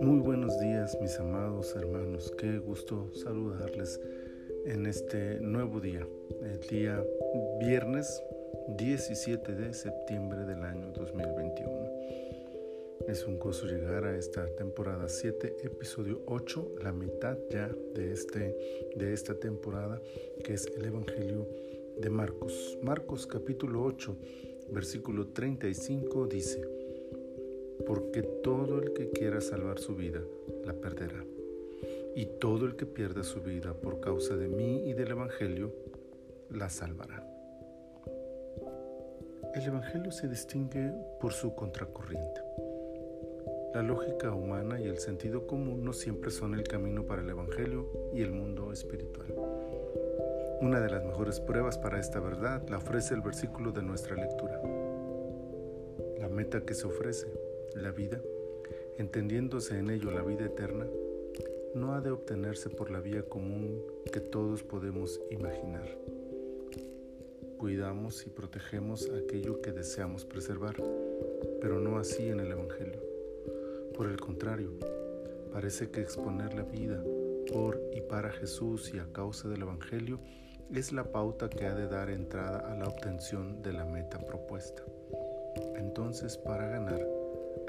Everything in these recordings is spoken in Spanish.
Muy buenos días mis amados hermanos, qué gusto saludarles en este nuevo día, el día viernes 17 de septiembre del año 2021. Es un gozo llegar a esta temporada 7, episodio 8, la mitad ya de, este, de esta temporada, que es el Evangelio de Marcos. Marcos capítulo 8, versículo 35 dice, porque todo el que quiera salvar su vida, la perderá. Y todo el que pierda su vida por causa de mí y del Evangelio, la salvará. El Evangelio se distingue por su contracorriente. La lógica humana y el sentido común no siempre son el camino para el Evangelio y el mundo espiritual. Una de las mejores pruebas para esta verdad la ofrece el versículo de nuestra lectura. La meta que se ofrece, la vida, entendiéndose en ello la vida eterna, no ha de obtenerse por la vía común que todos podemos imaginar cuidamos y protegemos aquello que deseamos preservar, pero no así en el Evangelio. Por el contrario, parece que exponer la vida por y para Jesús y a causa del Evangelio es la pauta que ha de dar entrada a la obtención de la meta propuesta. Entonces, para ganar,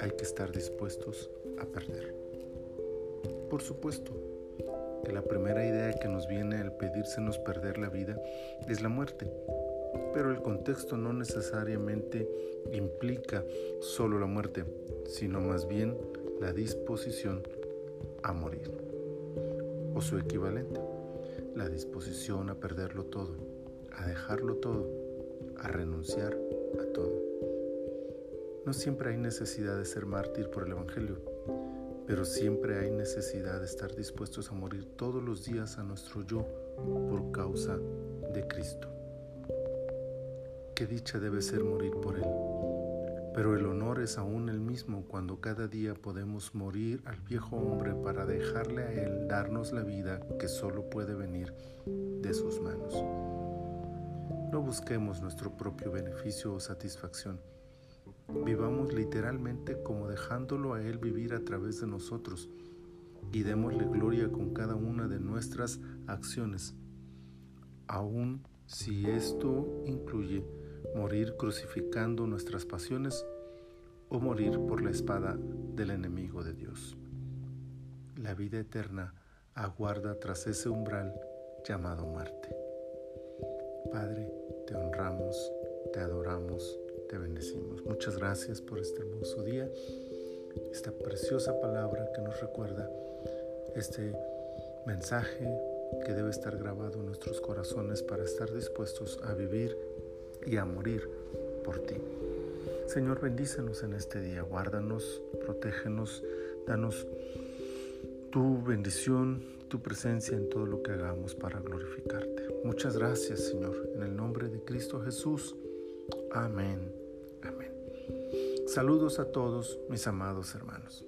hay que estar dispuestos a perder. Por supuesto, que la primera idea que nos viene al pedírsenos perder la vida es la muerte, pero el contexto no necesariamente implica solo la muerte, sino más bien la disposición a morir, o su equivalente, la disposición a perderlo todo, a dejarlo todo, a renunciar a todo. No siempre hay necesidad de ser mártir por el Evangelio, pero siempre hay necesidad de estar dispuestos a morir todos los días a nuestro yo por causa de Cristo qué dicha debe ser morir por Él. Pero el honor es aún el mismo cuando cada día podemos morir al viejo hombre para dejarle a Él darnos la vida que solo puede venir de sus manos. No busquemos nuestro propio beneficio o satisfacción. Vivamos literalmente como dejándolo a Él vivir a través de nosotros y démosle gloria con cada una de nuestras acciones, aun si esto incluye morir crucificando nuestras pasiones o morir por la espada del enemigo de Dios. La vida eterna aguarda tras ese umbral llamado muerte. Padre, te honramos, te adoramos, te bendecimos. Muchas gracias por este hermoso día, esta preciosa palabra que nos recuerda este mensaje que debe estar grabado en nuestros corazones para estar dispuestos a vivir y a morir por ti. Señor, bendícenos en este día, guárdanos, protégenos, danos tu bendición, tu presencia en todo lo que hagamos para glorificarte. Muchas gracias, Señor, en el nombre de Cristo Jesús. Amén. Amén. Saludos a todos mis amados hermanos.